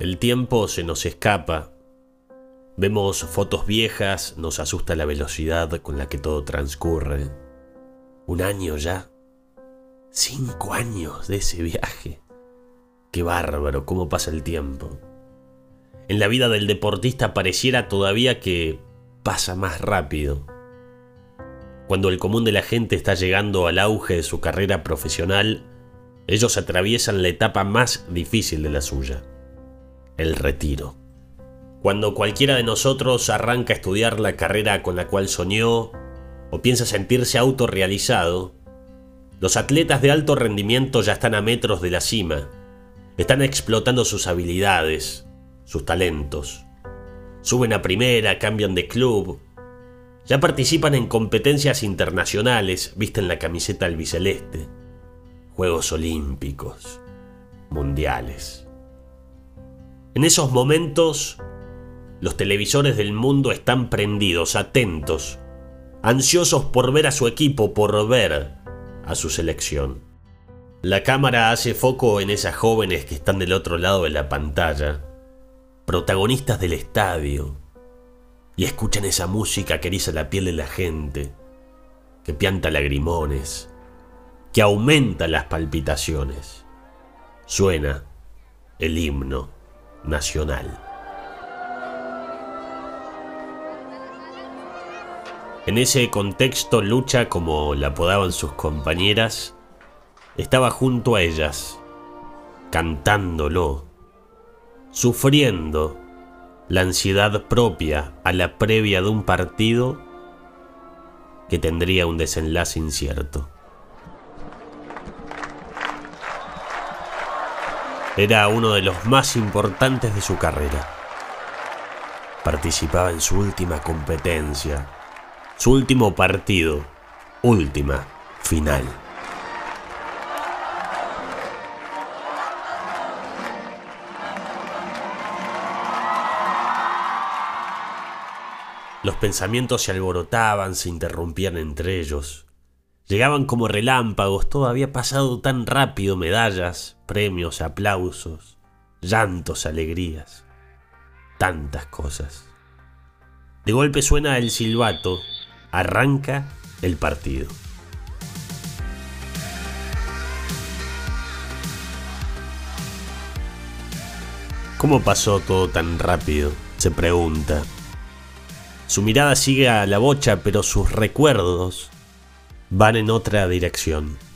El tiempo se nos escapa. Vemos fotos viejas, nos asusta la velocidad con la que todo transcurre. Un año ya. Cinco años de ese viaje. Qué bárbaro, cómo pasa el tiempo. En la vida del deportista pareciera todavía que pasa más rápido. Cuando el común de la gente está llegando al auge de su carrera profesional, ellos atraviesan la etapa más difícil de la suya, el retiro. Cuando cualquiera de nosotros arranca a estudiar la carrera con la cual soñó o piensa sentirse autorrealizado, los atletas de alto rendimiento ya están a metros de la cima, están explotando sus habilidades, sus talentos. Suben a primera, cambian de club, ya participan en competencias internacionales, visten la camiseta albiceleste, Juegos Olímpicos, Mundiales. En esos momentos, los televisores del mundo están prendidos, atentos, ansiosos por ver a su equipo, por ver a su selección. La cámara hace foco en esas jóvenes que están del otro lado de la pantalla, protagonistas del estadio, y escuchan esa música que eriza la piel de la gente, que pianta lagrimones, que aumenta las palpitaciones. Suena el himno nacional. En ese contexto, Lucha, como la apodaban sus compañeras, estaba junto a ellas, cantándolo, sufriendo la ansiedad propia a la previa de un partido que tendría un desenlace incierto. Era uno de los más importantes de su carrera. Participaba en su última competencia, su último partido, última final. Los pensamientos se alborotaban, se interrumpían entre ellos. Llegaban como relámpagos, todo había pasado tan rápido, medallas, premios, aplausos, llantos, alegrías, tantas cosas. De golpe suena el silbato, arranca el partido. ¿Cómo pasó todo tan rápido? se pregunta. Su mirada sigue a la bocha, pero sus recuerdos van en otra dirección.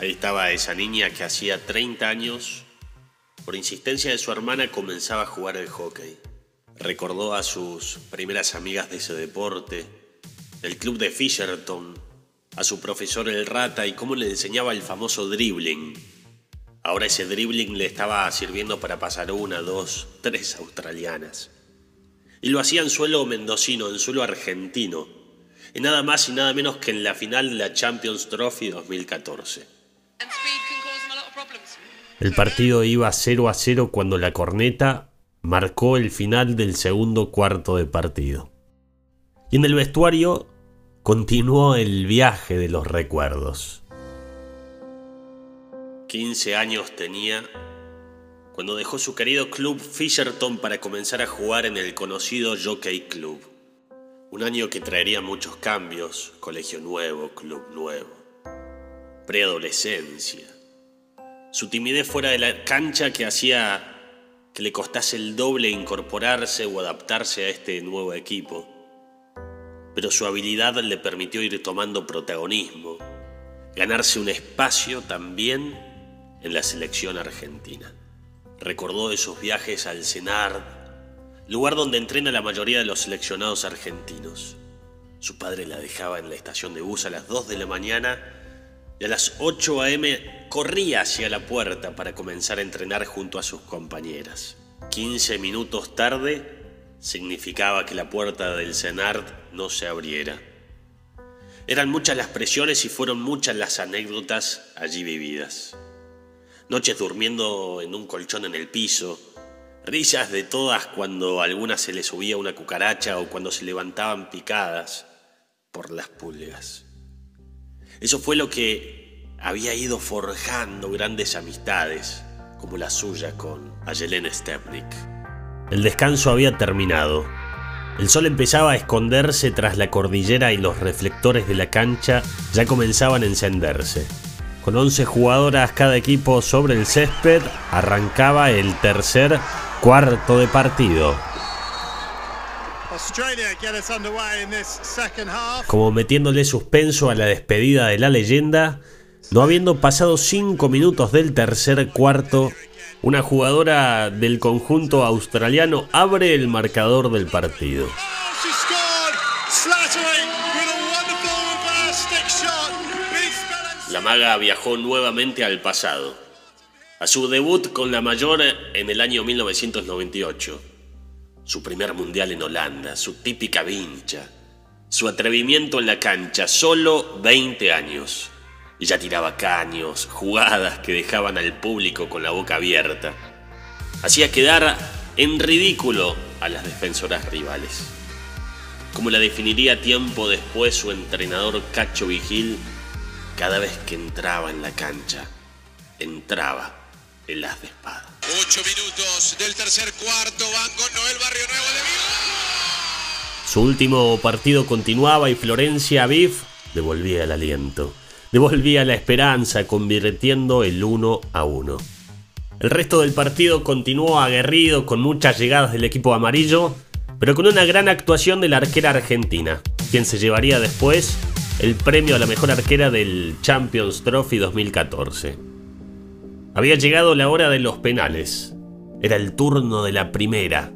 Ahí estaba esa niña que hacía 30 años, por insistencia de su hermana, comenzaba a jugar el hockey. Recordó a sus primeras amigas de ese deporte, el club de Fisherton, a su profesor el rata y cómo le enseñaba el famoso dribbling. Ahora ese dribbling le estaba sirviendo para pasar una, dos, tres australianas y lo hacía en suelo mendocino, en suelo argentino, y nada más y nada menos que en la final de la Champions Trophy 2014. El partido iba 0 a 0 cuando la corneta marcó el final del segundo cuarto de partido. Y en el vestuario continuó el viaje de los recuerdos. 15 años tenía cuando dejó su querido club Fisherton para comenzar a jugar en el conocido Jockey Club. Un año que traería muchos cambios, colegio nuevo, club nuevo, preadolescencia. Su timidez fuera de la cancha que hacía que le costase el doble incorporarse o adaptarse a este nuevo equipo. Pero su habilidad le permitió ir tomando protagonismo, ganarse un espacio también en la selección argentina. Recordó esos viajes al Senard, lugar donde entrena la mayoría de los seleccionados argentinos. Su padre la dejaba en la estación de bus a las 2 de la mañana y a las 8 a.m. corría hacia la puerta para comenzar a entrenar junto a sus compañeras. 15 minutos tarde significaba que la puerta del Senard no se abriera. Eran muchas las presiones y fueron muchas las anécdotas allí vividas noches durmiendo en un colchón en el piso, risas de todas cuando a alguna se le subía una cucaracha o cuando se levantaban picadas por las pulgas. Eso fue lo que había ido forjando grandes amistades, como la suya con Ayelen Stepnik. El descanso había terminado. El sol empezaba a esconderse tras la cordillera y los reflectores de la cancha ya comenzaban a encenderse. Con 11 jugadoras cada equipo sobre el césped, arrancaba el tercer cuarto de partido. Como metiéndole suspenso a la despedida de la leyenda, no habiendo pasado 5 minutos del tercer cuarto, una jugadora del conjunto australiano abre el marcador del partido. La maga viajó nuevamente al pasado, a su debut con la mayor en el año 1998, su primer mundial en Holanda, su típica vincha, su atrevimiento en la cancha, solo 20 años. Y ya tiraba caños, jugadas que dejaban al público con la boca abierta. Hacía quedar en ridículo a las defensoras rivales. Como la definiría tiempo después su entrenador Cacho Vigil cada vez que entraba en la cancha, entraba el as de espada. Ocho minutos del tercer cuarto, van con Noel Barrio Nuevo de Su último partido continuaba y Florencia Biff devolvía el aliento, devolvía la esperanza, convirtiendo el 1 a 1. El resto del partido continuó aguerrido con muchas llegadas del equipo amarillo, pero con una gran actuación de la arquera argentina, quien se llevaría después el premio a la mejor arquera del Champions Trophy 2014. Había llegado la hora de los penales. Era el turno de la primera.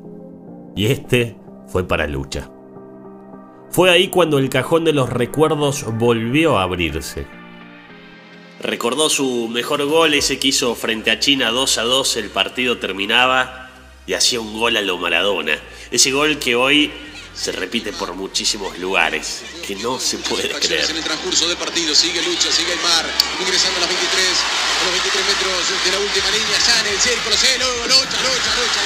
Y este fue para Lucha. Fue ahí cuando el cajón de los recuerdos volvió a abrirse. Recordó su mejor gol, ese que hizo frente a China 2 a 2, el partido terminaba y hacía un gol a lo Maradona. Ese gol que hoy se repite por muchísimos lugares, que no se puede creer. En el transcurso del partido sigue lucha, sigue el mar, ingresando a las 23, a los 23 metros de la última línea, ya en el círculo, se lucha, lucha, lucha.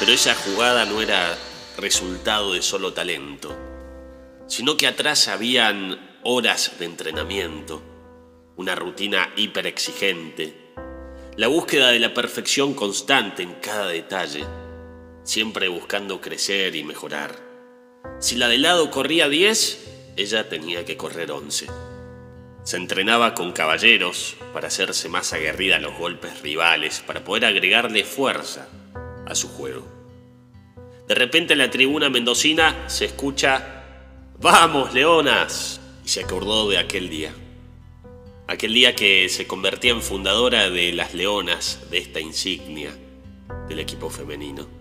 Pero esa jugada no era resultado de solo talento, sino que atrás habían horas de entrenamiento, una rutina hiper exigente, la búsqueda de la perfección constante en cada detalle siempre buscando crecer y mejorar. Si la de lado corría 10, ella tenía que correr 11. Se entrenaba con caballeros para hacerse más aguerrida a los golpes rivales, para poder agregarle fuerza a su juego. De repente en la tribuna mendocina se escucha ¡Vamos, leonas! Y se acordó de aquel día. Aquel día que se convertía en fundadora de las leonas de esta insignia del equipo femenino.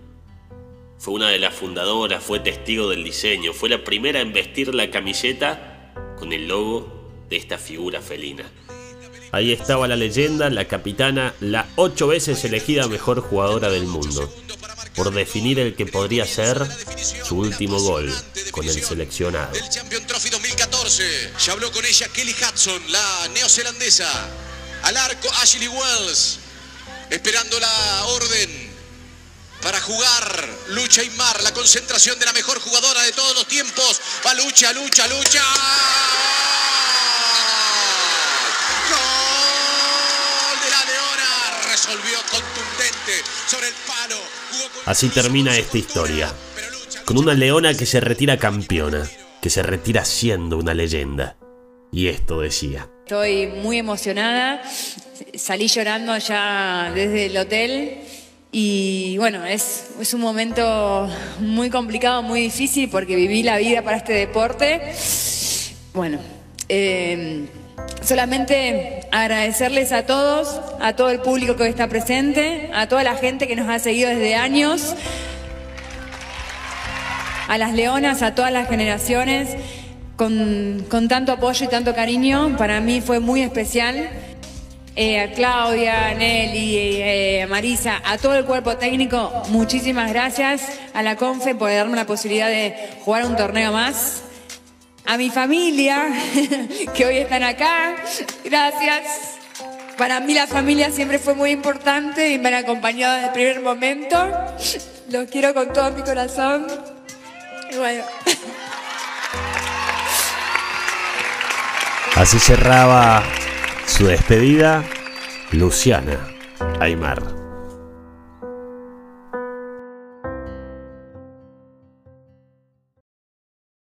Fue una de las fundadoras, fue testigo del diseño, fue la primera en vestir la camiseta con el logo de esta figura felina. Ahí estaba la leyenda, la capitana, la ocho veces elegida mejor jugadora del mundo, por definir el que podría ser su último gol con el seleccionado. El Champion Trophy 2014, ya habló con ella Kelly Hudson, la neozelandesa, al arco Ashley Wells, esperando la orden para jugar. Lucha y Mar, la concentración de la mejor jugadora de todos los tiempos. Va lucha, lucha, lucha. Gol de la Leona. Resolvió contundente sobre el palo. Así termina esta historia. Con una leona que se retira campeona, que se retira siendo una leyenda. Y esto decía. Estoy muy emocionada. Salí llorando ya desde el hotel y bueno, es, es un momento muy complicado, muy difícil porque viví la vida para este deporte. Bueno, em, solamente agradecerles a todos, a todo el público que hoy está presente, a toda la gente que nos ha seguido desde años, a las leonas, a todas las generaciones, con, con tanto apoyo y tanto cariño. Para mí fue muy especial. Eh, a Claudia, a Nelly, Marisa, a todo el cuerpo técnico, muchísimas gracias. A la CONFE por darme la posibilidad de jugar un torneo más. A mi familia, que hoy están acá, gracias. Para mí la familia siempre fue muy importante y me han acompañado desde el primer momento. Los quiero con todo mi corazón. bueno. Así cerraba su despedida Luciana Aymar.